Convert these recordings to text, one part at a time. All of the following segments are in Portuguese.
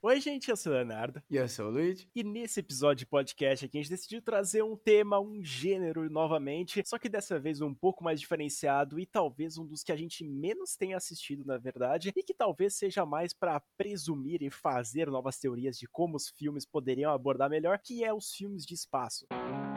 Oi, gente, eu sou o Leonardo. E eu sou o Luigi. E nesse episódio de podcast aqui, a gente decidiu trazer um tema, um gênero novamente, só que dessa vez um pouco mais diferenciado e talvez um dos que a gente menos tenha assistido, na verdade, e que talvez seja mais para presumir e fazer novas teorias de como os filmes poderiam abordar melhor, que é os filmes de espaço. Eu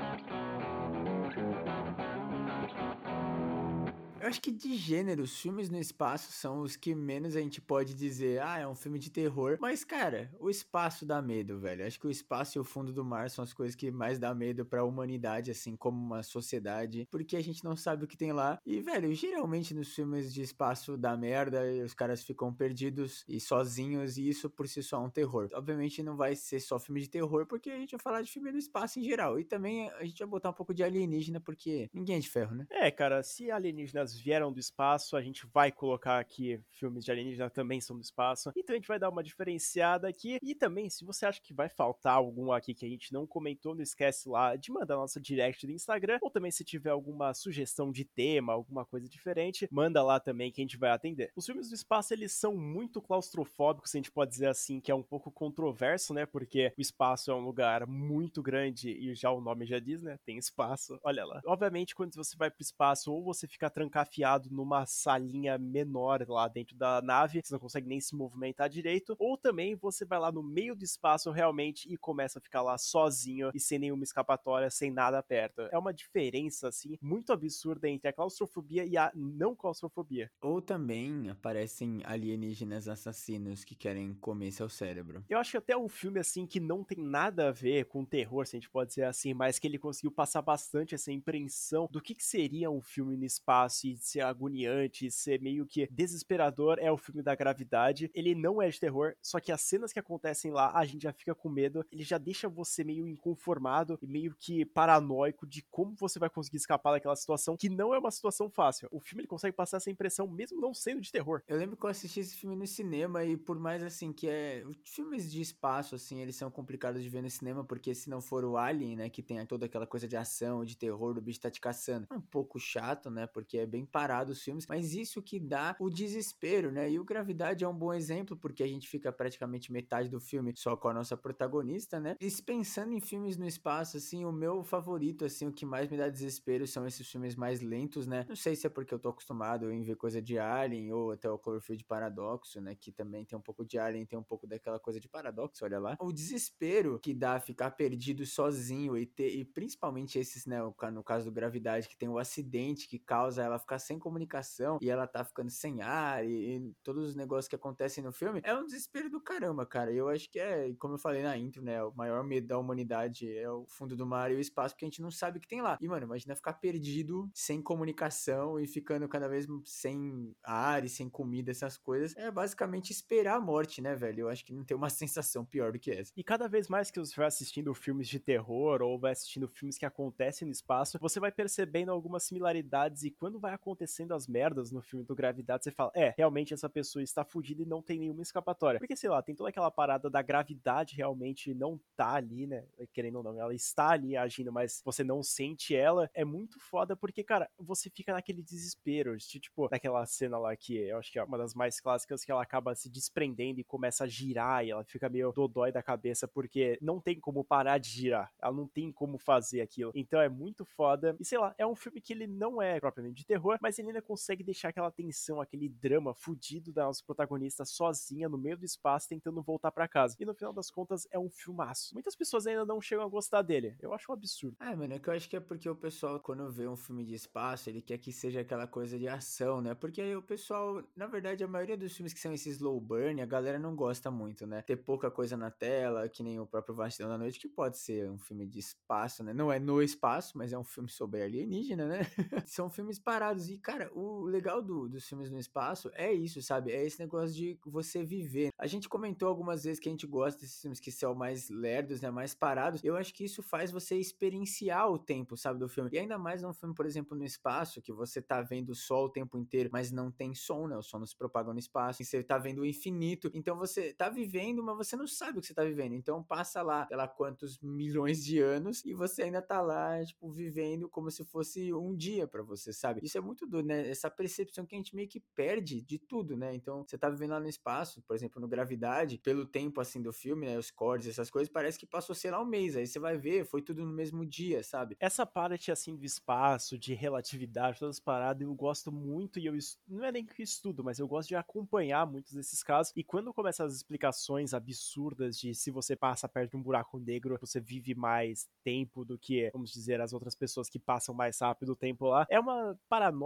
acho que de gênero, os filmes no espaço são os que menos a gente pode dizer, ah, é um filme de terror. Mas, cara, o espaço dá medo, velho. Acho que o espaço e o fundo do mar são as coisas que mais dá medo pra humanidade, assim, como uma sociedade. Porque a gente não sabe o que tem lá. E, velho, geralmente nos filmes de espaço dá merda os caras ficam perdidos e sozinhos. E isso por si só é um terror. Obviamente não vai ser só filme de terror, porque a gente vai falar de filme no espaço em geral. E também a gente vai botar um pouco de alienígena, porque ninguém é de ferro, né? É, cara, se alienígenas vieram do espaço, a gente vai colocar aqui filmes de alienígena também são do espaço. Então a gente vai dar uma diferenciada aqui. E também, se você acha que vai faltar algum aqui que a gente não comentou, não esquece lá de mandar nossa direct do Instagram. Ou também se tiver alguma sugestão de tema, alguma coisa diferente, manda lá também que a gente vai atender. Os filmes do espaço, eles são muito claustrofóbicos, a gente pode dizer assim, que é um pouco controverso, né? Porque o espaço é um lugar muito grande e já o nome já diz, né? Tem espaço, olha lá. Obviamente, quando você vai pro espaço, ou você fica trancafiado numa salinha menor lá dentro da nave, você não consegue nem se movimentar direito, ou também você vai lá no meio do espaço realmente e começa a ficar lá sozinho e sem nenhuma escapatória, sem nada perto. É uma diferença assim muito absurda entre a claustrofobia e a não claustrofobia. Ou também aparecem alienígenas assassinos que querem comer seu cérebro. Eu acho que até um filme assim que não tem nada a ver com terror, se a gente pode dizer assim, mas que ele conseguiu passar bastante essa impressão do que, que seria um filme no espaço e ser agoniante, ser meio que desesperador, é o filme da gravidade. Ele não é de terror, só que as cenas que acontecem lá, a gente já fica com medo, ele já deixa você meio inconformado e meio que paranoico de como você vai conseguir escapar daquela situação, que não é uma situação fácil. O filme ele consegue passar essa impressão mesmo não sendo de terror. Eu lembro que eu assisti esse filme no cinema e por mais assim que é, filmes de espaço assim, eles são complicados de ver no cinema porque se não for o Alien, né, que tem toda aquela coisa de ação, de terror, do bicho tá te caçando, é um pouco chato, né, porque é bem parado os filmes, mas isso que dá o desespero, né? E o Gravidade é um bom exemplo porque a gente fica praticamente metade do filme só com a nossa protagonista, né? E pensando em filmes no espaço, assim, o meu favorito, assim, o que mais me dá desespero são esses filmes mais lentos, né? Não sei se é porque eu tô acostumado em ver coisa de Alien ou até o Cloverfield Paradoxo, né? Que também tem um pouco de Alien, tem um pouco daquela coisa de paradoxo, olha lá. O desespero que dá ficar perdido sozinho e ter, e principalmente esses, né? No caso do Gravidade, que tem o acidente que causa ela ficar sem comunicação e ela tá ficando sem ar e, e todos os negócios que acontecem no filme, é um desespero do caramba, cara. Eu acho que é, como eu falei na intro, né? O maior medo da humanidade é o fundo do mar e o espaço, porque a gente não sabe o que tem lá. E, mano, imagina ficar perdido, sem comunicação e ficando cada vez sem ar e sem comida, essas coisas. É basicamente esperar a morte, né, velho? Eu acho que não tem uma sensação pior do que essa. E cada vez mais que você vai assistindo filmes de terror ou vai assistindo filmes que acontecem no espaço, você vai percebendo algumas similaridades e quando vai acontecendo as merdas no filme do Gravidade, você fala, é, realmente essa pessoa está fudida e não tem nenhuma escapatória. Porque, sei lá, tem toda aquela parada da gravidade realmente não tá ali, né? Querendo ou não, ela está ali agindo, mas você não sente ela. É muito foda porque, cara, você fica naquele desespero. De, tipo, naquela cena lá que eu acho que é uma das mais clássicas, que ela acaba se desprendendo e começa a girar e ela fica meio dodói da cabeça porque não tem como parar de girar. Ela não tem como fazer aquilo. Então é muito foda. E sei lá, é um filme que ele não é propriamente de terror, mas ele ainda consegue deixar aquela tensão, aquele drama fudido da nossa protagonista sozinha no meio do espaço tentando voltar para casa. E no final das contas é um filmaço. Muitas pessoas ainda não chegam a gostar dele. Eu acho um absurdo. Ah, mano, é que eu acho que é porque o pessoal, quando vê um filme de espaço, ele quer que seja aquela coisa de ação, né? Porque aí o pessoal, na verdade, a maioria dos filmes que são esses slow burn, a galera não gosta muito, né? Ter pouca coisa na tela, que nem o próprio Vastidão da Noite, que pode ser um filme de espaço, né? Não é no espaço, mas é um filme sobre alienígena, né? são filmes parados. E, cara, o legal do, dos filmes no espaço é isso, sabe? É esse negócio de você viver. A gente comentou algumas vezes que a gente gosta desses filmes que são mais lerdos, né? Mais parados. Eu acho que isso faz você experienciar o tempo, sabe? Do filme. E ainda mais num filme, por exemplo, no espaço, que você tá vendo só o tempo inteiro, mas não tem som, né? O som não se propaga no espaço. E você tá vendo o infinito. Então você tá vivendo, mas você não sabe o que você tá vivendo. Então passa lá, sei lá quantos milhões de anos e você ainda tá lá, tipo, vivendo como se fosse um dia para você, sabe? Isso é muito muito doido, né? Essa percepção que a gente meio que perde de tudo, né? Então, você tá vivendo lá no espaço, por exemplo, no Gravidade, pelo tempo assim do filme, né? Os cortes, essas coisas, parece que passou, sei lá, um mês. Aí você vai ver, foi tudo no mesmo dia, sabe? Essa parte assim do espaço, de relatividade, todas as paradas, eu gosto muito e eu não é nem que estudo, mas eu gosto de acompanhar muitos desses casos. E quando começam as explicações absurdas de se você passa perto de um buraco negro, você vive mais tempo do que, vamos dizer, as outras pessoas que passam mais rápido o tempo lá, é uma paranoia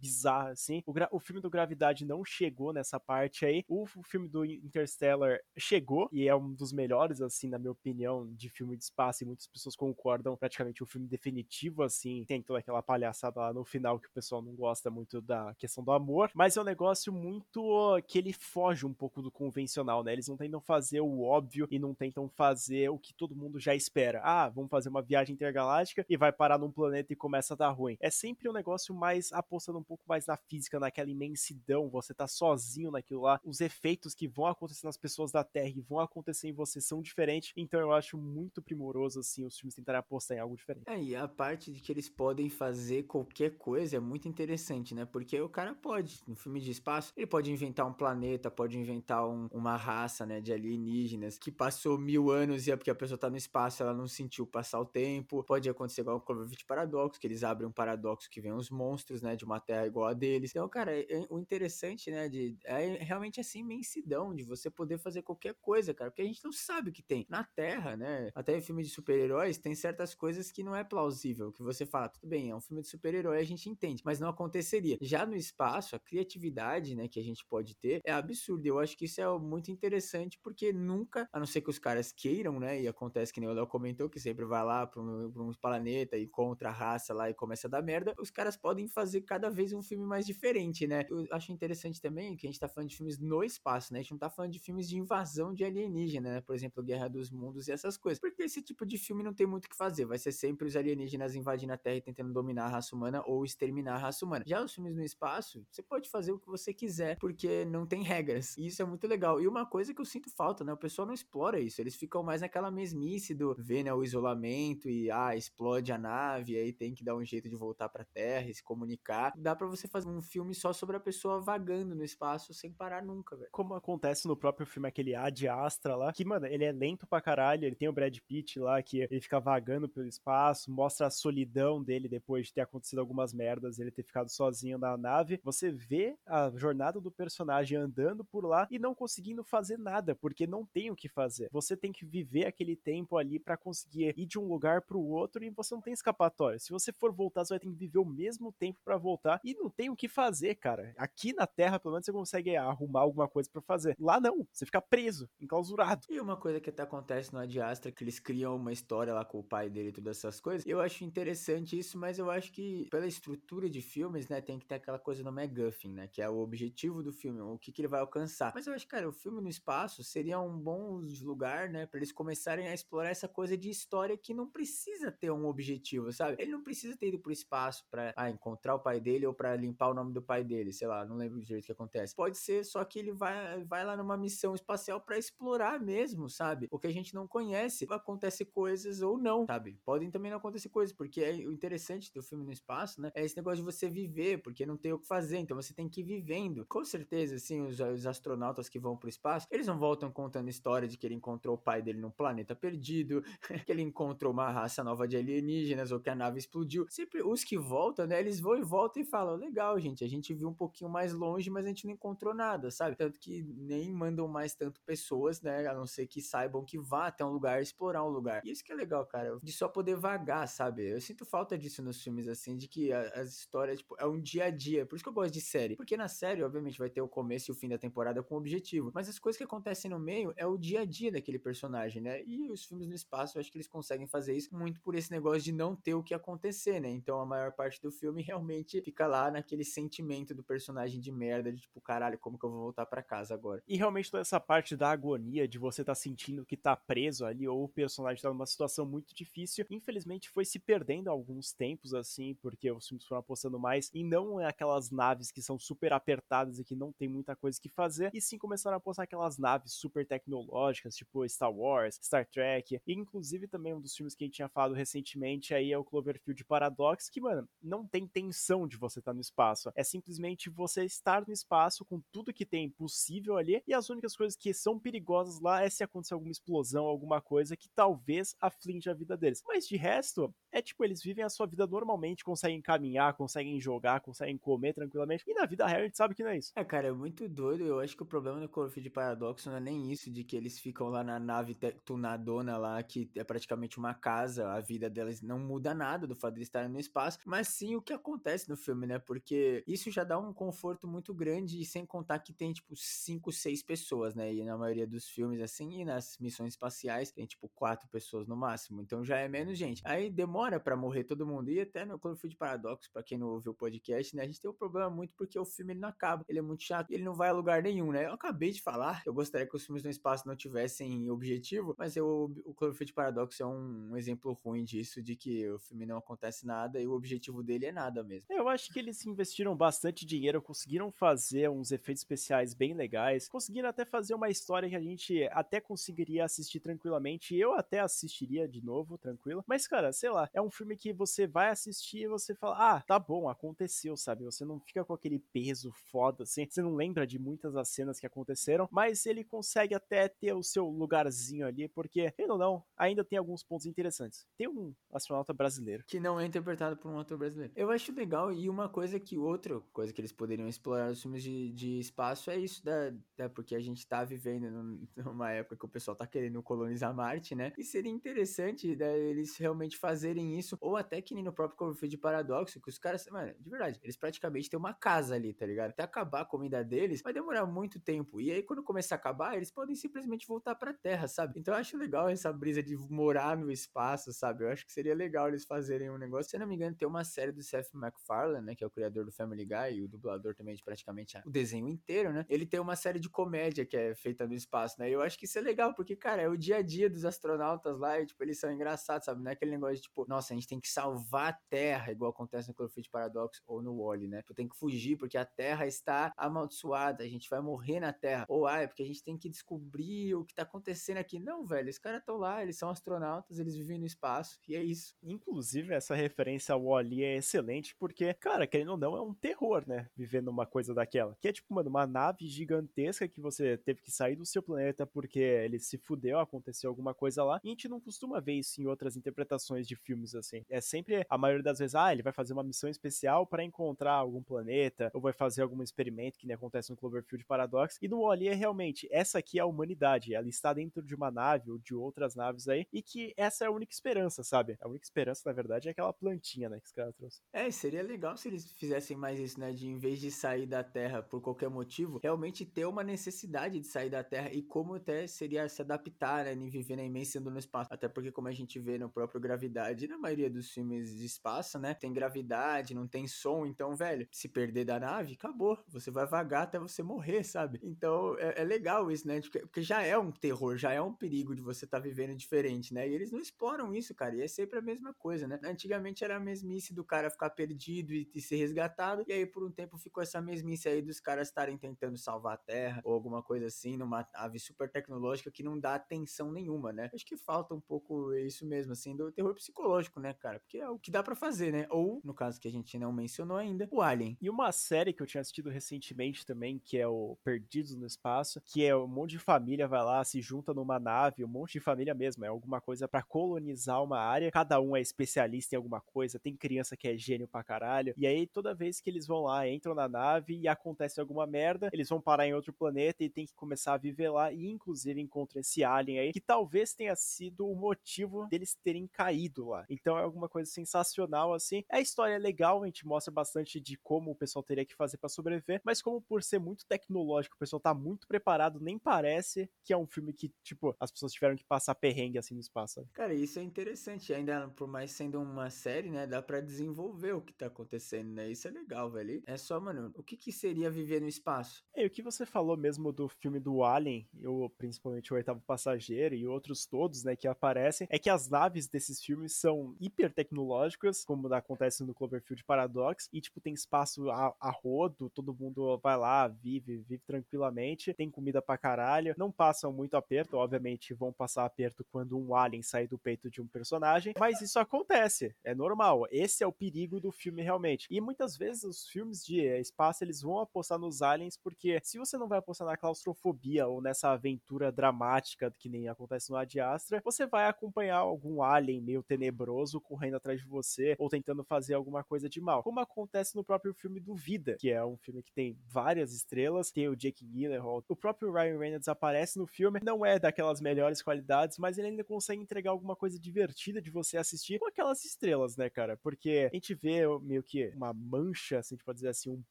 bizarra, assim. O, o filme do Gravidade não chegou nessa parte aí. O, o filme do Interstellar chegou e é um dos melhores, assim, na minha opinião, de filme de espaço e muitas pessoas concordam. Praticamente o filme definitivo, assim, tem toda aquela palhaçada lá no final que o pessoal não gosta muito da questão do amor, mas é um negócio muito que ele foge um pouco do convencional, né? Eles não tentam fazer o óbvio e não tentam fazer o que todo mundo já espera. Ah, vamos fazer uma viagem intergaláctica e vai parar num planeta e começa a dar ruim. É sempre um negócio mais apostando um pouco mais na física, naquela imensidão, você tá sozinho naquilo lá. Os efeitos que vão acontecer nas pessoas da Terra e vão acontecer em você são diferentes. Então eu acho muito primoroso assim os filmes tentarem apostar em algo diferente. É, e a parte de que eles podem fazer qualquer coisa é muito interessante, né? Porque o cara pode, no filme de espaço, ele pode inventar um planeta, pode inventar um, uma raça, né, de alienígenas que passou mil anos e é porque a pessoa tá no espaço, ela não sentiu passar o tempo. Pode acontecer igual o Cloverfield Paradoxo, que eles abrem um paradoxo que vem os monstros, né, de uma terra igual a deles. Então, cara, é, é, o interessante, né, de, é realmente essa imensidão de você poder fazer qualquer coisa, cara, porque a gente não sabe o que tem. Na Terra, né, até em filme de super-heróis, tem certas coisas que não é plausível, que você fala, tudo bem, é um filme de super-herói, a gente entende, mas não aconteceria. Já no espaço, a criatividade, né, que a gente pode ter é absurda. Eu acho que isso é muito interessante, porque nunca, a não ser que os caras queiram, né, e acontece que nem o Léo comentou, que sempre vai lá para um, um planeta e encontra a raça lá e começa a dar merda, os caras podem fazer cada vez um filme mais diferente, né? Eu acho interessante também que a gente tá falando de filmes no espaço, né? A gente não tá falando de filmes de invasão de alienígena, né? Por exemplo, Guerra dos Mundos e essas coisas. Porque esse tipo de filme não tem muito o que fazer. Vai ser sempre os alienígenas invadindo a Terra e tentando dominar a raça humana ou exterminar a raça humana. Já os filmes no espaço, você pode fazer o que você quiser, porque não tem regras. E isso é muito legal. E uma coisa que eu sinto falta, né? O pessoal não explora isso. Eles ficam mais naquela mesmice do ver, né, o isolamento e ah, explode a nave, aí tem que dar um jeito de voltar pra Terra e se comunicar. Dá para você fazer um filme só sobre a pessoa vagando no espaço sem parar nunca, velho. Como acontece no próprio filme aquele Ad Astra lá, que, mano, ele é lento pra caralho, ele tem o Brad Pitt lá, que ele fica vagando pelo espaço, mostra a solidão dele depois de ter acontecido algumas merdas, ele ter ficado sozinho na nave. Você vê a jornada do personagem andando por lá e não conseguindo fazer nada, porque não tem o que fazer. Você tem que viver aquele tempo ali para conseguir ir de um lugar pro outro e você não tem escapatória. Se você for voltar, você vai ter que viver o mesmo tempo para voltar e não tem o que fazer, cara. Aqui na Terra, pelo menos, você consegue arrumar alguma coisa para fazer. Lá não, você fica preso, enclausurado. E uma coisa que até acontece no Adiastra, que eles criam uma história lá com o pai dele e todas essas coisas, eu acho interessante isso, mas eu acho que pela estrutura de filmes, né, tem que ter aquela coisa no MacGuffin, né, que é o objetivo do filme, o que, que ele vai alcançar. Mas eu acho, cara, o filme no espaço seria um bom lugar, né, para eles começarem a explorar essa coisa de história que não precisa ter um objetivo, sabe? Ele não precisa ter ido pro espaço para ah, encontrar o pai dele ou para limpar o nome do pai dele, sei lá, não lembro direito o que acontece. Pode ser só que ele vai, vai lá numa missão espacial para explorar mesmo, sabe? O que a gente não conhece. Acontece coisas ou não, sabe? Podem também não acontecer coisas, porque é o interessante do filme no espaço, né? É esse negócio de você viver, porque não tem o que fazer, então você tem que ir vivendo. Com certeza, assim, os, os astronautas que vão pro espaço, eles não voltam contando história de que ele encontrou o pai dele num planeta perdido, que ele encontrou uma raça nova de alienígenas ou que a nave explodiu. Sempre os que voltam, né? Eles vão e voltam e falam: legal, gente, a gente viu um pouquinho mais longe, mas a gente não encontrou nada, sabe? Tanto que nem mandam mais tanto pessoas, né? A não ser que saibam que vá até um lugar, explorar um lugar. E isso que é legal, cara, de só poder vagar, sabe? Eu sinto falta disso nos filmes, assim, de que as histórias, tipo, é um dia a dia. Por isso que eu gosto de série. Porque na série, obviamente, vai ter o começo e o fim da temporada com objetivo. Mas as coisas que acontecem no meio é o dia a dia daquele personagem, né? E os filmes no espaço, eu acho que eles conseguem fazer isso muito por esse negócio de não ter o que acontecer, né? Então a maior parte do filme realmente fica lá naquele sentimento do personagem de merda, de tipo, caralho, como que eu vou voltar para casa agora? E realmente toda essa parte da agonia de você tá sentindo que tá preso ali, ou o personagem tá numa situação muito difícil, infelizmente foi se perdendo alguns tempos, assim, porque os filmes foram apostando mais em não aquelas naves que são super apertadas e que não tem muita coisa que fazer, e sim começaram a apostar aquelas naves super tecnológicas, tipo Star Wars, Star Trek, e inclusive também um dos filmes que a gente tinha falado recentemente aí é o Cloverfield Paradox, que, mano, não tem tensão de você estar no espaço. É simplesmente você estar no espaço com tudo que tem possível ali e as únicas coisas que são perigosas lá é se acontecer alguma explosão, alguma coisa que talvez aflige a vida deles. Mas de resto, é tipo, eles vivem a sua vida normalmente, conseguem caminhar, conseguem jogar, conseguem comer tranquilamente. E na vida real a gente sabe que não é isso. É, cara, é muito doido. Eu acho que o problema do Cloverfield Paradoxo não é nem isso de que eles ficam lá na nave tunadona lá, que é praticamente uma casa, a vida delas não muda nada do fato de estarem no espaço, mas sim o que acontece no filme, né? Porque isso já dá um conforto muito grande, e sem contar que tem, tipo, cinco, seis pessoas, né? E na maioria dos filmes, assim, e nas missões espaciais, tem, tipo, quatro pessoas no máximo. Então já é menos gente. Aí demora demora para morrer todo mundo. E até no Cloverfield Paradox, para quem não ouviu o podcast, né? A gente tem um problema muito porque o filme ele não acaba. Ele é muito chato e ele não vai a lugar nenhum, né? Eu acabei de falar, eu gostaria que os filmes no espaço não tivessem objetivo, mas eu, o Cloverfield Paradox é um, um exemplo ruim disso, de que o filme não acontece nada e o objetivo dele é nada mesmo. Eu acho que eles investiram bastante dinheiro, conseguiram fazer uns efeitos especiais bem legais, conseguiram até fazer uma história que a gente até conseguiria assistir tranquilamente. Eu até assistiria de novo, tranquilo. Mas, cara, sei lá, é um filme que você vai assistir e você fala, ah, tá bom, aconteceu, sabe? Você não fica com aquele peso foda, assim, você não lembra de muitas das cenas que aconteceram, mas ele consegue até ter o seu lugarzinho ali, porque, ainda ou não, ainda tem alguns pontos interessantes. Tem um astronauta brasileiro. Que não é interpretado por um ator brasileiro. Eu acho legal, e uma coisa que, outra coisa que eles poderiam explorar nos filmes de, de espaço é isso, da, da, porque a gente tá vivendo numa época que o pessoal tá querendo colonizar Marte, né? E seria interessante né, eles realmente fazerem isso, ou até que nem no próprio Cloverfield Paradoxo, que os caras, mano, de verdade, eles praticamente têm uma casa ali, tá ligado? Até acabar a comida deles, vai demorar muito tempo. E aí, quando começar a acabar, eles podem simplesmente voltar pra Terra, sabe? Então eu acho legal essa brisa de morar no espaço, sabe? Eu acho que seria legal eles fazerem um negócio. Se eu não me engano, tem uma série do Seth MacFarlane, né? Que é o criador do Family Guy e o dublador também de praticamente o desenho inteiro, né? Ele tem uma série de comédia que é feita no espaço, né? E eu acho que isso é legal, porque, cara, é o dia a dia dos astronautas lá e, tipo, eles são engraçados, sabe? Não é aquele negócio de, tipo, nossa, a gente tem que salvar a Terra, igual acontece no Cloverfield Paradox ou no Wally, né? Tu tem que fugir porque a Terra está amaldiçoada, a gente vai morrer na Terra. Ou, ah, é porque a gente tem que descobrir o que tá acontecendo aqui. Não, velho, os caras estão lá, eles são astronautas, eles vivem no espaço, e é isso. Inclusive, essa referência ao Wally é excelente porque, cara, querendo ou não, é um terror, né? Vivendo uma coisa daquela. Que é tipo, mano, uma nave gigantesca que você teve que sair do seu planeta porque ele se fudeu, aconteceu alguma coisa lá. E a gente não costuma ver isso em outras interpretações de filmes assim. É sempre, a maioria das vezes, ah, ele vai fazer uma missão especial para encontrar algum planeta, ou vai fazer algum experimento que nem acontece no Cloverfield Paradox. E no Wally é realmente, essa aqui é a humanidade, ela está dentro de uma nave ou de outras naves aí, e que essa é a única esperança, sabe? A única esperança, na verdade, é aquela plantinha, né, que os caras trouxeram. É, seria legal se eles fizessem mais isso, né, de em vez de sair da Terra por qualquer motivo, realmente ter uma necessidade de sair da Terra e como até seria se adaptar, né, em viver na imensidão no espaço. Até porque, como a gente vê no próprio Gravidade, na maioria dos filmes de espaço, né? Tem gravidade, não tem som, então, velho, se perder da nave, acabou. Você vai vagar até você morrer, sabe? Então, é, é legal isso, né? Porque, já é um terror, já é um perigo de você estar tá vivendo diferente, né? E eles não exploram isso, cara. E é sempre a mesma coisa, né? Antigamente era a mesmice do cara ficar perdido e, e ser resgatado, e aí por um tempo ficou essa mesmice aí dos caras estarem tentando salvar a Terra ou alguma coisa assim, numa nave super tecnológica que não dá atenção nenhuma, né? Acho que falta um pouco isso mesmo, assim, do terror psicológico, né, cara? Porque é o que dá para fazer, né? Ou, no caso que a gente não mencionou ainda, o Alien. E uma série que eu tinha assistido recentemente também, que é o Perdidos no Espaço, que é um monte de família vai lá, se junta numa nave, um monte de família mesmo, é alguma coisa para colonizar uma área, cada um é especialista em alguma coisa, tem criança que é gênio pra caralho, e aí toda vez que eles vão lá, entram na nave e acontece alguma merda, eles vão parar em outro planeta e tem que começar a viver lá, e inclusive encontram esse alien aí, que talvez tenha sido o motivo deles terem caído lá. Então é alguma coisa sensacional, assim. A história é legal, a gente mostra bastante de como o pessoal teria que fazer para sobreviver, mas como por ser muito tecnológico, o pessoal tá muito preparado, nem parece que é um filme que, tipo, as pessoas tiveram que passar perrengue assim no espaço. Cara, isso é interessante, ainda por mais sendo uma série, né, dá para desenvolver o que tá acontecendo, né? Isso é legal, velho. É só, mano, o que que seria viver no espaço? É, o que você falou mesmo do filme do Alien, eu principalmente o oitavo passageiro e outros todos, né, que aparecem, é que as naves desses filmes são são hiper tecnológicas, como acontece no Cloverfield Paradox, e tipo, tem espaço a, a rodo, todo mundo vai lá, vive, vive tranquilamente, tem comida pra caralho, não passam muito aperto, obviamente vão passar aperto quando um alien sair do peito de um personagem, mas isso acontece, é normal. Esse é o perigo do filme realmente. E muitas vezes os filmes de espaço eles vão apostar nos aliens porque se você não vai apostar na claustrofobia ou nessa aventura dramática que nem acontece no Ad Astra, você vai acompanhar algum alien meio tenebroso correndo atrás de você ou tentando fazer alguma coisa de mal, como acontece no próprio filme do Vida, que é um filme que tem várias estrelas, tem o Jake Gyllenhaal, o próprio Ryan Reynolds aparece no filme, não é daquelas melhores qualidades, mas ele ainda consegue entregar alguma coisa divertida de você assistir com aquelas estrelas, né, cara? Porque a gente vê meio que uma mancha, assim, a gente pode dizer assim, um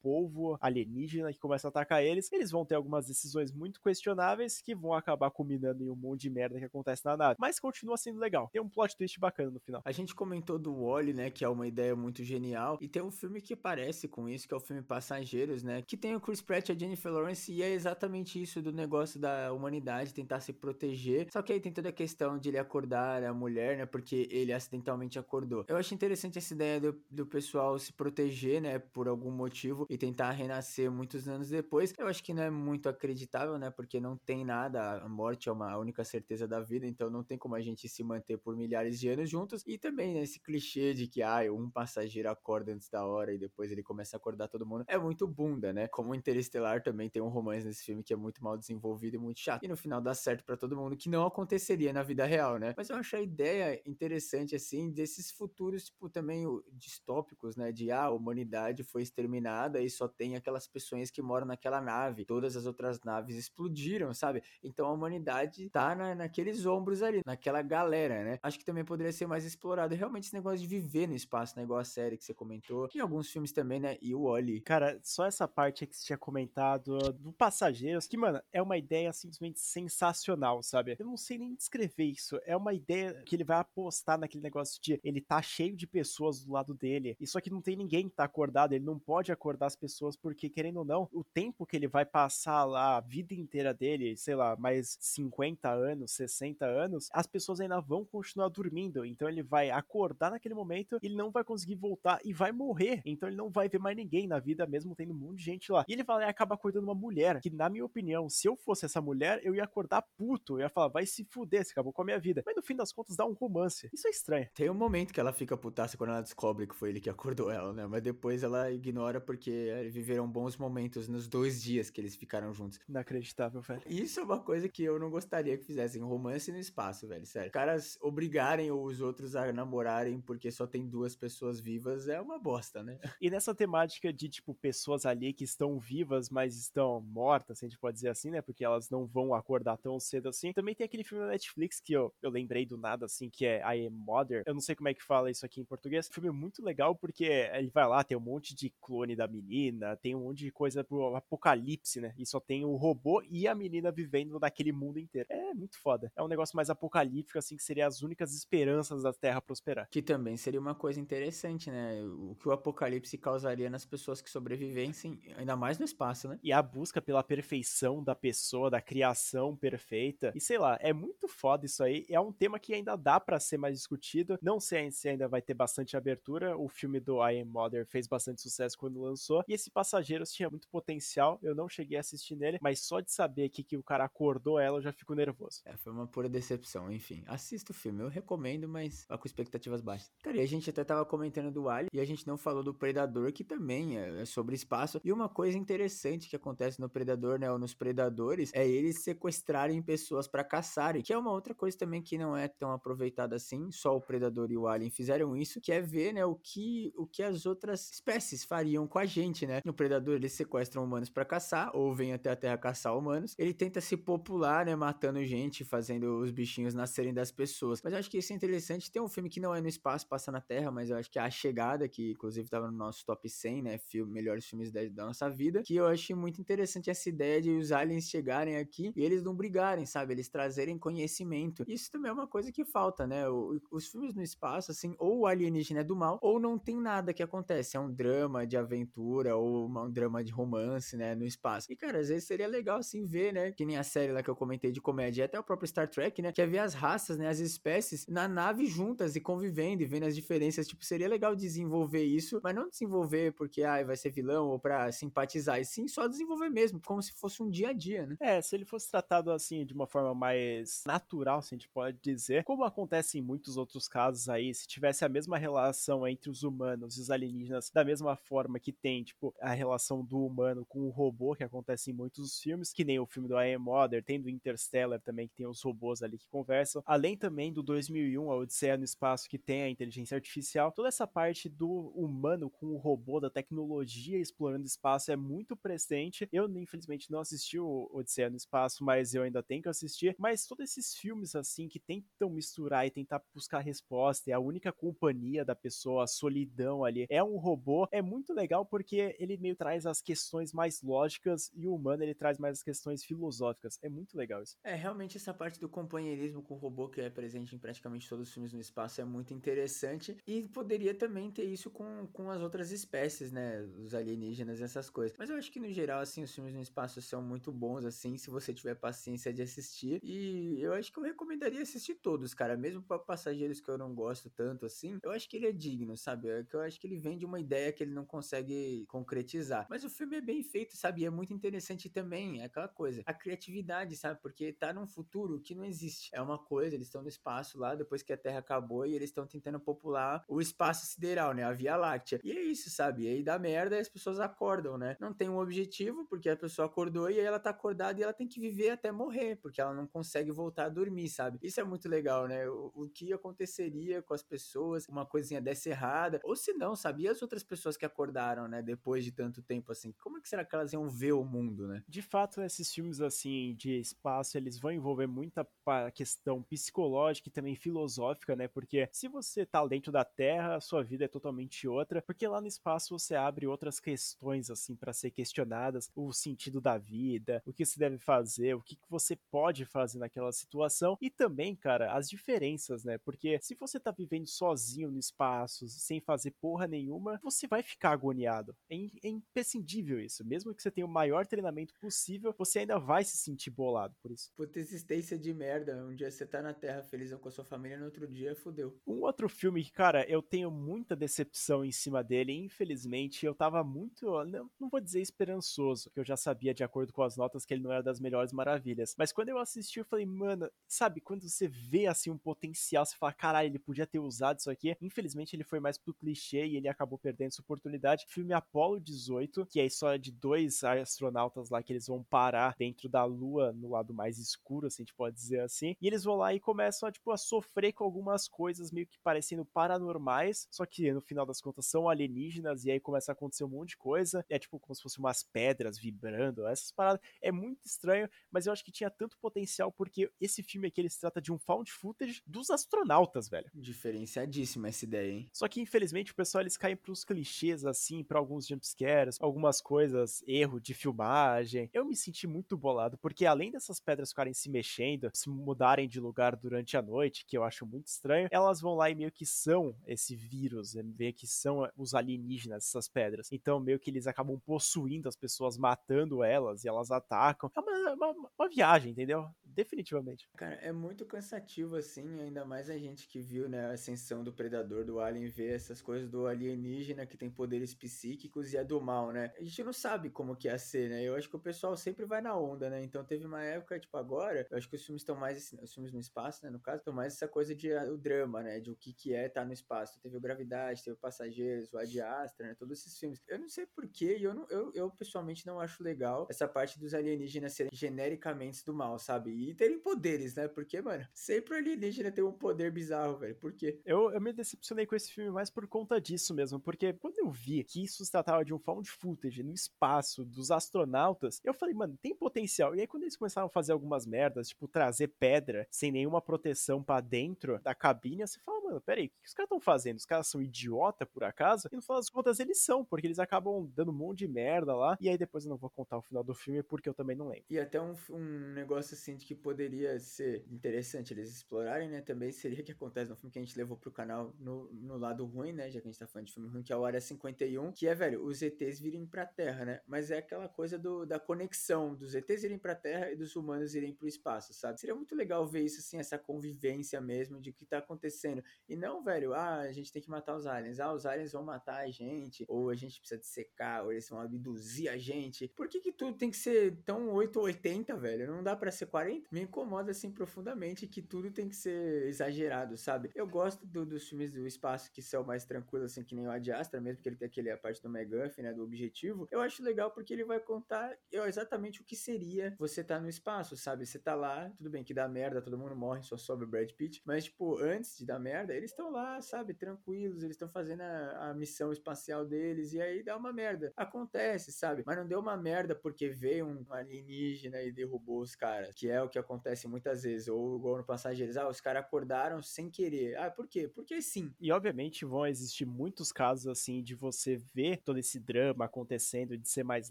polvo alienígena que começa a atacar eles, eles vão ter algumas decisões muito questionáveis que vão acabar culminando em um monte de merda que acontece na nave, mas continua sendo legal. Tem um plot twist bacana no final. A gente comentou do Wally, né, que é uma ideia muito genial, e tem um filme que parece com isso, que é o filme Passageiros, né, que tem o Chris Pratt e a Jennifer Lawrence, e é exatamente isso do negócio da humanidade tentar se proteger, só que aí tem toda a questão de ele acordar a mulher, né, porque ele acidentalmente acordou. Eu acho interessante essa ideia do, do pessoal se proteger, né, por algum motivo e tentar renascer muitos anos depois. Eu acho que não é muito acreditável, né, porque não tem nada, a morte é uma única certeza da vida, então não tem como a gente se manter por milhares de anos juntos. E também né, esse clichê de que ah, um passageiro acorda antes da hora e depois ele começa a acordar todo mundo é muito bunda, né? Como Interestelar também tem um romance nesse filme que é muito mal desenvolvido e muito chato. E no final dá certo para todo mundo, que não aconteceria na vida real, né? Mas eu acho a ideia interessante, assim, desses futuros, tipo, também distópicos, né? De ah, a humanidade foi exterminada e só tem aquelas pessoas que moram naquela nave. Todas as outras naves explodiram, sabe? Então a humanidade tá na, naqueles ombros ali, naquela galera, né? Acho que também poderia ser mais explorado. Realmente esse negócio de viver no espaço, né? Igual a série que você comentou. E alguns filmes também, né? E o Oli. Cara, só essa parte que você tinha comentado do Passageiros, que, mano, é uma ideia simplesmente sensacional, sabe? Eu não sei nem descrever isso. É uma ideia que ele vai apostar naquele negócio de ele tá cheio de pessoas do lado dele. Isso aqui não tem ninguém que tá acordado, ele não pode acordar as pessoas porque, querendo ou não, o tempo que ele vai passar lá, a vida inteira dele, sei lá, mais 50 anos, 60 anos, as pessoas ainda vão continuar dormindo. Então ele vai acordar naquele momento, ele não vai conseguir voltar e vai morrer. Então ele não vai ver mais ninguém na vida, mesmo tendo um monte de gente lá. E ele vai lá e acaba acordando uma mulher, que na minha opinião, se eu fosse essa mulher, eu ia acordar puto. Eu ia falar, vai se fuder, você acabou com a minha vida. Mas no fim das contas dá um romance. Isso é estranho. Tem um momento que ela fica putaça quando ela descobre que foi ele que acordou ela, né? Mas depois ela ignora porque viveram bons momentos nos dois dias que eles ficaram juntos. Inacreditável, velho. Isso é uma coisa que eu não gostaria que fizessem. Romance no espaço, velho. Sério. Caras obrigarem os outros a namorarem porque só tem duas pessoas vivas é uma bosta, né? E nessa temática de, tipo, pessoas ali que estão vivas, mas estão mortas, a gente pode dizer assim, né? Porque elas não vão acordar tão cedo assim. Também tem aquele filme da Netflix que eu, eu lembrei do nada, assim, que é I Am Mother. Eu não sei como é que fala isso aqui em português. filme muito legal porque ele vai lá, tem um monte de clone da menina, tem um monte de coisa pro apocalipse, né? E só tem o robô e a menina vivendo naquele mundo inteiro. É muito foda. É um negócio mais apocalíptico, assim, que seria as únicas esperanças da Terra prosperar. Que também seria uma coisa interessante, né? O que o apocalipse causaria nas pessoas que sobrevivessem, ainda mais no espaço, né? E a busca pela perfeição da pessoa, da criação perfeita. E sei lá, é muito foda isso aí. É um tema que ainda dá para ser mais discutido. Não sei se ainda vai ter bastante abertura. O filme do I Am Mother fez bastante sucesso quando lançou. E esse Passageiros tinha muito potencial. Eu não cheguei a assistir nele, mas só de saber que, que o cara acordou ela, eu já fico nervoso. É, foi uma pura decepção. Enfim, assista o filme. Eu recomendo, mas com expectativas baixas. Cara, e a gente até tava comentando do Alien e a gente não falou do Predador, que também é, é sobre espaço. E uma coisa interessante que acontece no Predador, né, ou nos Predadores, é eles sequestrarem pessoas para caçarem, que é uma outra coisa também que não é tão aproveitada assim. Só o Predador e o Alien fizeram isso, que é ver, né, o que, o que as outras espécies fariam com a gente, né? No Predador, eles sequestram humanos para caçar, ou vêm até a Terra caçar humanos. Ele tenta se popular, né, matando gente, fazendo os bichinhos nascerem das pessoas. Mas eu acho que isso é interessante. Tem um filme que não é no espaço, passa na Terra, mas eu acho que é A Chegada, que inclusive tava no nosso top 100, né, filme, melhores filmes da, da nossa vida, que eu achei muito interessante essa ideia de os aliens chegarem aqui e eles não brigarem, sabe? Eles trazerem conhecimento. Isso também é uma coisa que falta, né? O, os filmes no espaço, assim, ou o alienígena é do mal, ou não tem nada que acontece. É um drama de aventura ou uma, um drama de romance, né, no espaço. E, cara, às vezes seria legal, assim, ver, né, que nem a série lá que eu comentei de comédia, até o próprio Star Trek, né, que é ver as raças, né, as espécies na nave junto juntas e convivendo e vendo as diferenças. Tipo, seria legal desenvolver isso, mas não desenvolver porque ah, vai ser vilão ou pra simpatizar, e sim só desenvolver mesmo, como se fosse um dia a dia, né? É, se ele fosse tratado assim de uma forma mais natural, se a gente pode dizer, como acontece em muitos outros casos aí, se tivesse a mesma relação entre os humanos e os alienígenas, da mesma forma que tem, tipo, a relação do humano com o robô, que acontece em muitos filmes, que nem o filme do I Am Mother, tem do Interstellar também, que tem os robôs ali que conversam, além também do 2001, a Odisseia no Espaço, que tem a inteligência artificial, toda essa parte do humano com o robô, da tecnologia explorando espaço é muito presente. Eu, infelizmente, não assisti o Odisseia no Espaço, mas eu ainda tenho que assistir. Mas todos esses filmes, assim, que tentam misturar e tentar buscar resposta, é a única companhia da pessoa, a solidão ali, é um robô, é muito legal porque ele meio traz as questões mais lógicas e o humano ele traz mais as questões filosóficas. É muito legal isso. É, realmente essa parte do companheirismo com o robô que é presente em praticamente todos os filmes no espaço é muito interessante e poderia também ter isso com, com as outras espécies, né, os alienígenas e essas coisas. Mas eu acho que no geral, assim, os filmes no espaço são muito bons, assim, se você tiver paciência de assistir e eu acho que eu recomendaria assistir todos, cara, mesmo para passageiros que eu não gosto tanto, assim, eu acho que ele é digno, sabe? É eu acho que ele vem de uma ideia que ele não consegue concretizar. Mas o filme é bem feito, sabe? E é muito interessante também, é aquela coisa, a criatividade, sabe? Porque tá num futuro que não existe. É uma coisa, eles estão no espaço lá, depois que a Terra acabou, e eles estão tentando popular o espaço sideral, né? A Via Láctea. E é isso, sabe? E aí dá merda e as pessoas acordam, né? Não tem um objetivo, porque a pessoa acordou e aí ela tá acordada e ela tem que viver até morrer, porque ela não consegue voltar a dormir, sabe? Isso é muito legal, né? O, o que aconteceria com as pessoas, uma coisinha dessa errada, ou se não, sabia as outras pessoas que acordaram, né, depois de tanto tempo assim, como é que será que elas iam ver o mundo, né? De fato, esses filmes assim de espaço, eles vão envolver muita questão psicológica e também filosófica, né? Porque se você tá dentro da Terra, a sua vida é totalmente outra, porque lá no espaço você abre outras questões assim para ser questionadas, o sentido da vida, o que se deve fazer, o que, que você pode fazer naquela situação e também, cara, as diferenças, né? Porque se você tá vivendo sozinho no espaço, sem fazer porra nenhuma, você vai ficar agoniado. É, é imprescindível isso. Mesmo que você tenha o maior treinamento possível, você ainda vai se sentir bolado por isso. Puta existência de merda. Um dia você tá na Terra feliz com a sua família, no outro dia fudeu. Um outro filme que, cara, eu tenho muita decepção em cima dele. Infelizmente, eu tava muito, não, não vou dizer esperançoso, que eu já sabia de acordo com as notas que ele não era das melhores maravilhas. Mas quando eu assisti, eu falei, mano, sabe, quando você vê assim um potencial, você fala, caralho, ele podia ter usado isso aqui. Infelizmente, ele foi mais pro clichê e ele acabou perdendo essa oportunidade. Filme Apollo 18, que é a história de dois astronautas lá que eles vão parar dentro da Lua, no lado mais escuro, assim, a gente pode dizer assim. E eles vão lá e começam a, tipo, a sofrer com algumas coisas meio que parecendo paranormais, só que no final das contas são alienígenas, e aí começa a acontecer um monte de coisa. É tipo como se fossem umas pedras vibrando, essas paradas. É muito estranho, mas eu acho que tinha tanto potencial, porque esse filme aqui ele se trata de um found footage dos astronautas, velho. Diferenciadíssima essa ideia, hein? Só que infelizmente o pessoal eles caem pros clichês assim, para alguns jumpscares, algumas coisas, erro de filmagem. Eu me senti muito bolado, porque além dessas pedras ficarem se mexendo, se mudarem de lugar durante a noite, que eu acho muito estranho, elas vão lá e meio que são esse vírus, meio que são os alienígenas, essas pedras. Então meio que eles acabam possuindo as pessoas, matando elas e elas atacam. É uma, uma, uma viagem, entendeu? Definitivamente. Cara, é muito cansativo assim, ainda mais a gente que viu, né, a ascensão do predador do alien ver essas coisas do alienígena que tem poderes psíquicos e é do mal, né? A gente não sabe como que ia ser, né? Eu acho que o pessoal sempre vai na onda, né? Então teve uma época, tipo, agora, eu acho que os filmes estão mais, os filmes no espaço, né, no caso, estão mais essa coisa de o drama, né, de o que que é estar tá no espaço. Teve o Gravidade, teve o Passageiros, o Ad Astra, né, todos esses filmes. Eu não sei porquê, eu, não, eu, eu pessoalmente não acho legal essa parte dos alienígenas serem genericamente do mal, sabe? E terem poderes, né? Porque, mano, sempre o alienígena tem um poder bizarro, velho. Por quê? Eu, eu me decepcionei com esse filme mais por conta disso mesmo, porque quando eu vi que isso se tratava de um found footage no espaço dos astronautas, eu falei, mano, tem potencial. E aí quando eles começaram a fazer algumas merdas, tipo trazer pedra sem nenhuma proteção para dentro da cabine, você fala, mano, peraí, o que os caras estão fazendo? Os caras são idiota por acaso? E no final das contas eles são, porque eles acabam dando um monte de merda lá. E aí depois eu não vou contar o final do filme porque eu também não lembro. E até um, um negócio assim de que que poderia ser interessante eles explorarem, né? Também seria que acontece no filme que a gente levou pro canal no, no lado ruim, né? Já que a gente tá falando de filme ruim, que é o Área 51, que é, velho, os ETs virem pra Terra, né? Mas é aquela coisa do, da conexão dos ETs irem pra Terra e dos humanos irem pro espaço, sabe? Seria muito legal ver isso, assim, essa convivência mesmo de o que tá acontecendo. E não, velho, ah, a gente tem que matar os aliens. Ah, os aliens vão matar a gente, ou a gente precisa de secar, ou eles vão abduzir a gente. Por que que tudo tem que ser tão 8 ou 80, velho? Não dá para ser 40? Me incomoda, assim, profundamente que tudo tem que ser exagerado, sabe? Eu gosto do, dos filmes do espaço que são mais tranquilos, assim, que nem o Ad Astra, mesmo que ele tem aquele, a parte do McGuffin, né, do objetivo. Eu acho legal porque ele vai contar exatamente o que seria você estar tá no espaço, sabe? Você tá lá, tudo bem que dá merda, todo mundo morre, só sobe o Brad Pitt, mas, tipo, antes de dar merda, eles estão lá, sabe, tranquilos, eles estão fazendo a, a missão espacial deles, e aí dá uma merda. Acontece, sabe? Mas não deu uma merda porque veio um alienígena e derrubou os caras, que é o que acontece muitas vezes. Ou igual no Passageiros, ah, os caras acordaram sem querer. Ah, por quê? Porque sim. E obviamente vão existir muitos casos assim de você ver todo esse drama acontecendo, de ser mais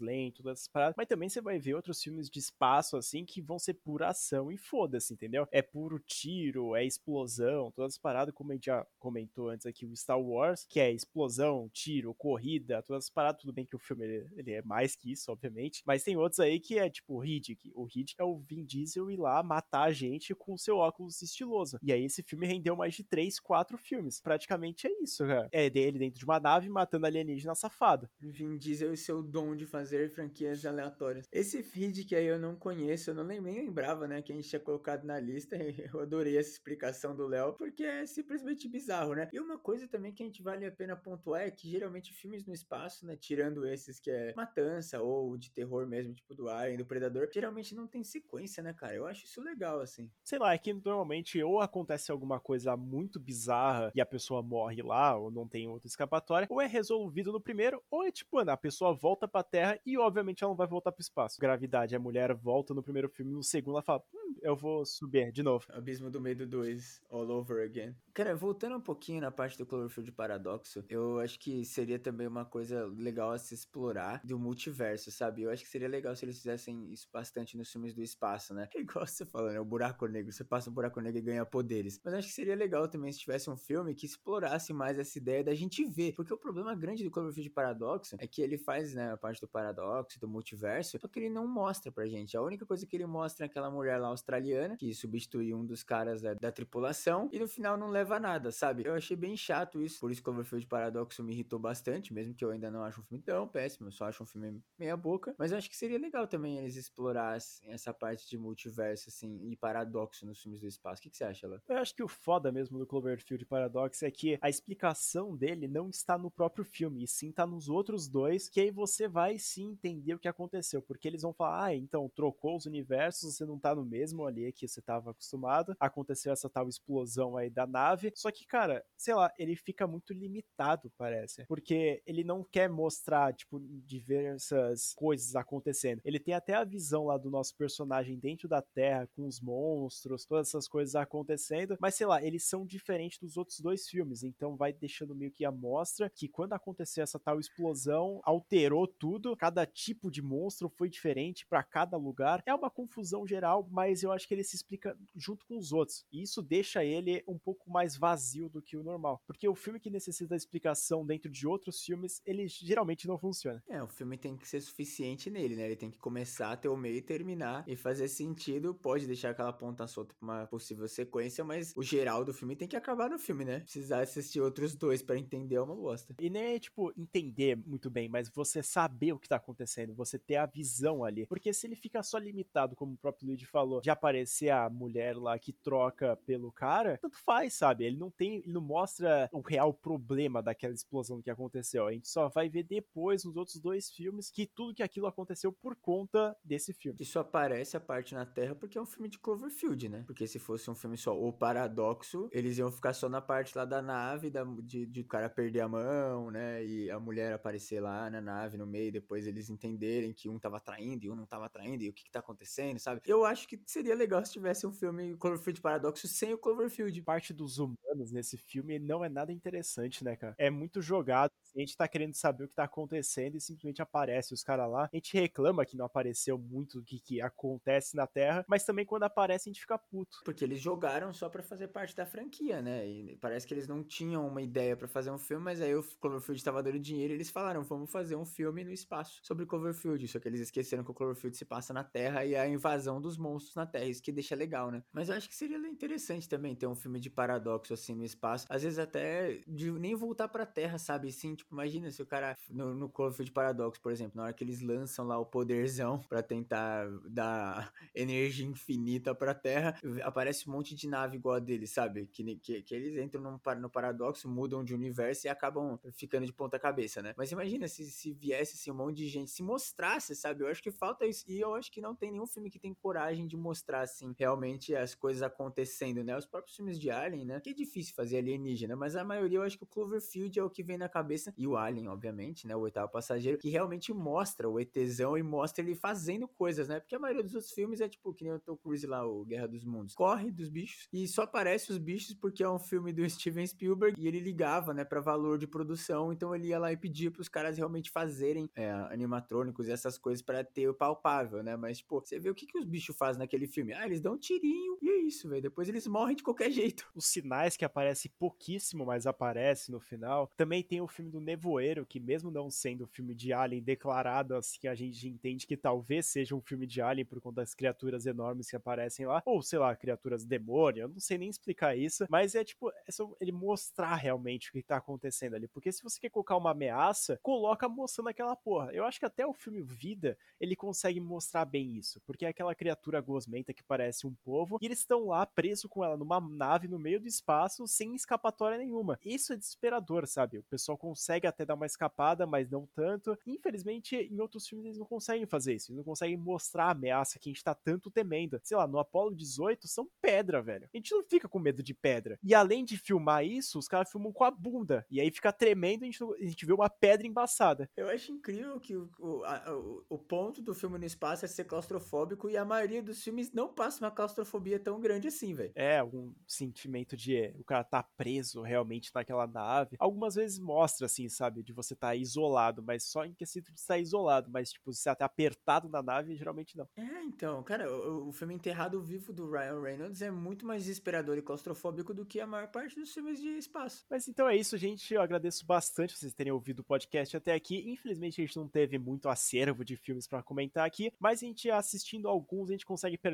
lento, todas essas paradas, mas também você vai ver outros filmes de espaço assim que vão ser pura ação e foda-se, entendeu? É puro tiro, é explosão, todas as paradas, como a gente já comentou antes aqui, o Star Wars, que é explosão, tiro, corrida, todas as paradas, tudo bem que o filme ele, é mais que isso, obviamente, mas tem outros aí que é tipo o Riddick. O Riddick é o Vin Diesel ir lá matar a gente com seu óculos estiloso. E aí esse filme rendeu mais de 3, 4 filmes. Praticamente é isso, cara. É dele dentro de uma nave matando alienígena safado. Vin Diesel e seu dom de fazer franquias aleatórias. Esse Riddick aí eu não conheço, eu não nem lembrava, né, que a gente tinha colocado na lista. Eu adorei essa explicação do Léo, porque é simplesmente bizarro, né? E uma coisa também que a gente vale a pena pontuar é que geralmente filmes no espaço, né, tirando esses que é matança ou de terror mesmo, tipo do Alien, do Predador, geralmente não tem sequência, né, cara? Eu acho isso legal, assim. Sei lá, é que normalmente ou acontece alguma coisa muito bizarra e a pessoa morre lá, ou não tem outra escapatória, ou é resolvido no primeiro, ou é tipo, mano, a pessoa volta pra Terra e obviamente ela não vai voltar pro espaço. Gravidade, a mulher volta no primeiro filme, no segundo ela fala, hum, eu vou subir de novo. Abismo do Medo 2, all over again. Cara, voltando um pouquinho na parte do Cloverfield Paradoxo, eu acho que seria também uma coisa legal a se explorar do multiverso, sabe? Eu acho que seria legal se eles fizessem isso bastante nos filmes do espaço, né? É igual você falando, é o buraco negro, você passa um buraco negro e ganha poderes. Mas acho que seria legal também se tivesse um filme que explorasse mais essa ideia da gente ver. Porque o problema grande do Cloverfield Paradoxo é que ele faz, né, a parte do paradoxo, do multiverso, só que ele não mostra pra gente. A única coisa que ele mostra é aquela mulher lá australiana, que substitui um dos caras da, da tripulação, e no final não leva a nada, sabe? Eu achei bem chato isso, por isso Cloverfield Paradoxo me irritou bastante, mesmo que eu ainda não acho um filme tão péssimo, eu só acho um filme meia boca, mas eu acho que seria legal também eles explorassem essa parte de multiverso, assim, e paradoxo nos filmes do espaço. O que, que você acha, Léo? Eu acho que o foda mesmo do Cloverfield Paradox é que a explicação dele não está no próprio filme, e sim está nos outros dois, que aí você vai sim entender o que aconteceu, porque eles vão falar, ah, então trocou os universos, você não tá no mesmo ali que você tava acostumado, aconteceu essa tal explosão aí da nave, só que, cara, sei lá, ele fica muito limitado, parece, porque ele não quer mostrar, tipo, diversas coisas acontecendo. Ele tem até a visão lá do nosso personagem dentro da Terra, com os monstros, todas essas coisas acontecendo, mas sei lá, eles são diferentes dos outros dois filmes, então vai deixando meio que a mostra que quando aconteceu essa tal explosão, alterou tudo, cada tipo de monstro foi diferente para cada lugar. É uma confusão geral, mas eu acho que ele se explica junto com os outros. E isso deixa ele um pouco mais vazio do que o normal, porque o filme que necessita explicação dentro de outros filmes, ele geralmente não funciona. É, o filme tem que ser suficiente nele, né? Ele tem que começar, ter o meio e terminar e fazer sentido. Pode deixar aquela ponta solta pra uma possível sequência, mas o geral do filme tem que acabar no filme, né? Precisar assistir outros dois para entender é uma bosta. E nem é, tipo, entender muito bem, mas você saber o que tá acontecendo, você ter a visão ali. Porque se ele fica só limitado, como o próprio Luigi falou, de aparecer a mulher lá que troca pelo cara, tanto faz, sabe? Ele não tem, ele não mostra o real problema daquela explosão que aconteceu. A gente só vai ver depois nos outros dois filmes que tudo que aquilo aconteceu por conta desse filme. Isso aparece a parte na Terra porque é um filme de Cloverfield, né? Porque se fosse um filme só o paradoxo, eles iam ficar só na parte lá da nave, da, de, de o cara perder a mão, né? E a mulher aparecer lá na nave no meio, depois eles entenderem que um tava traindo e um não tava traindo e o que que tá acontecendo, sabe? Eu acho que seria seria legal se tivesse um filme Cloverfield Paradoxo sem o Cloverfield. Parte dos humanos nesse filme não é nada interessante, né, cara? É muito jogado. Assim, a gente tá querendo saber o que tá acontecendo e simplesmente aparece os caras lá. A gente reclama que não apareceu muito do que, que acontece na Terra, mas também quando aparece a gente fica puto. Porque eles jogaram só para fazer parte da franquia, né? E parece que eles não tinham uma ideia para fazer um filme, mas aí o Cloverfield tava dando dinheiro e eles falaram, vamos fazer um filme no espaço sobre Cloverfield. Só que eles esqueceram que o Cloverfield se passa na Terra e a invasão dos monstros na Terra. Isso que deixa legal, né? Mas eu acho que seria interessante também ter um filme de paradoxo assim no espaço. Às vezes até de nem voltar pra Terra, sabe? Sim, tipo, imagina se o cara no, no Cloverfield Paradox, por exemplo, na hora que eles lançam lá o poderzão para tentar dar energia infinita pra Terra, aparece um monte de nave igual a deles, sabe? Que, que, que eles entram no, no paradoxo, mudam de universo e acabam ficando de ponta cabeça, né? Mas imagina se, se viesse assim, um monte de gente, se mostrasse, sabe? Eu acho que falta isso. E eu acho que não tem nenhum filme que tem coragem de mostrar, assim, realmente as coisas acontecendo, né? Os próprios filmes de Alien, né? Que é difícil fazer alienígena, mas a maioria eu acho que o Cloverfield é o que vem na cabeça. E o Alien, obviamente, né? O oitavo passageiro, que realmente mostra o ETzão e mostra ele fazendo coisas, né? Porque a maioria dos outros filmes é tipo, que nem o Tom Cruise lá, o Guerra dos Mundos. Corre dos bichos e só aparece os bichos porque é um filme do Steven Spielberg e ele ligava, né, para valor de produção, então ele ia lá e pedia pros caras realmente fazerem é, animatrônicos e essas coisas para ter o palpável, né? Mas, pô, você vê o que, que os bichos fazem naquele filme? Ah, eles dão um tirinho e é isso, velho. Depois eles morrem de qualquer jeito. Os sinais que aparecem pouquíssimo, mas aparece no final. Também tem o filme do Nevoeiro, que mesmo não sendo um filme de Alien declarado assim, a gente entende que talvez seja um filme de Alien por conta das criaturas enormes que aparecem lá. Ou, sei lá, criaturas demônio, eu não sei nem explicar isso. Mas é tipo, é só ele mostrar realmente o que tá acontecendo ali. Porque se você quer colocar uma ameaça, coloca mostrando aquela porra. Eu acho que até o filme Vida, ele consegue mostrar bem isso. Porque é aquela criatura gosmenta que parece um povo, e eles estão lá preso com ela numa nave no meio do espaço, sem escapatória nenhuma. Isso é desesperador, sabe? O pessoal consegue até dar uma escapada, mas não tanto. Infelizmente, em outros filmes eles não conseguem fazer isso. Eles não conseguem mostrar a ameaça que a gente tá tanto temendo. Sei lá, no Apollo 18 são pedra, velho. A gente não fica com medo de pedra. E além de filmar isso, os caras filmam com a bunda. E aí fica tremendo e a gente, a gente vê uma pedra embaçada. Eu acho incrível que o, o, a, o, o ponto do filme no espaço é ser claustrofóbico e a maioria dos filmes não passa uma claustrofobia tão grande assim, velho. É, algum sentimento de é, o cara tá preso realmente naquela nave. Algumas vezes mostra, assim, sabe, de você tá isolado, mas só em quesito de estar isolado. Mas, tipo, se você tá apertado na nave, geralmente não. É, então, cara, o, o filme Enterrado Vivo do Ryan Reynolds é muito mais desesperador e claustrofóbico do que a maior parte dos filmes de espaço. Mas então é isso, gente. Eu agradeço bastante vocês terem ouvido o podcast até aqui. Infelizmente, a gente não teve muito acervo de filmes para comentar aqui, mas a gente assistindo alguns, a gente consegue perceber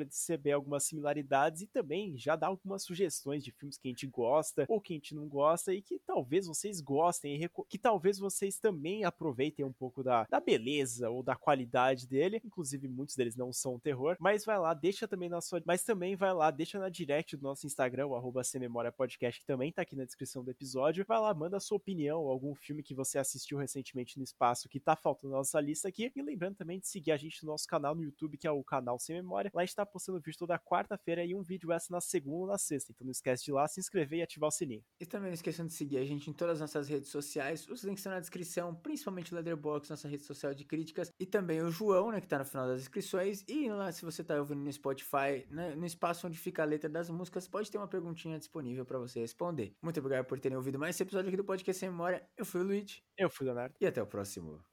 algumas similaridades e também já dar algumas sugestões de filmes que a gente gosta ou que a gente não gosta e que talvez vocês gostem, que talvez vocês também aproveitem um pouco da, da beleza ou da qualidade dele. Inclusive, muitos deles não são terror, mas vai lá, deixa também na sua. Mas também vai lá, deixa na direct do nosso Instagram, o arroba Podcast, que também tá aqui na descrição do episódio. Vai lá, manda a sua opinião, algum filme que você assistiu recentemente no espaço que tá faltando na nossa lista aqui. E lembrando também de seguir a gente no nosso canal no YouTube, que é o canal Sem Memória. Lá a postando vídeo toda quarta-feira e um vídeo essa na segunda ou na sexta. Então não esquece de ir lá, se inscrever e ativar o sininho. E também não esqueçam de seguir a gente em todas as nossas redes sociais. Os links estão na descrição, principalmente o Leatherbox, nossa rede social de críticas. E também o João, né, que tá no final das inscrições. E lá, se você tá ouvindo no Spotify, né, no espaço onde fica a letra das músicas, pode ter uma perguntinha disponível para você responder. Muito obrigado por terem ouvido mais esse episódio aqui do Podcast Sem Memória. Eu fui o Luigi. Eu fui o Leonardo. E até o próximo.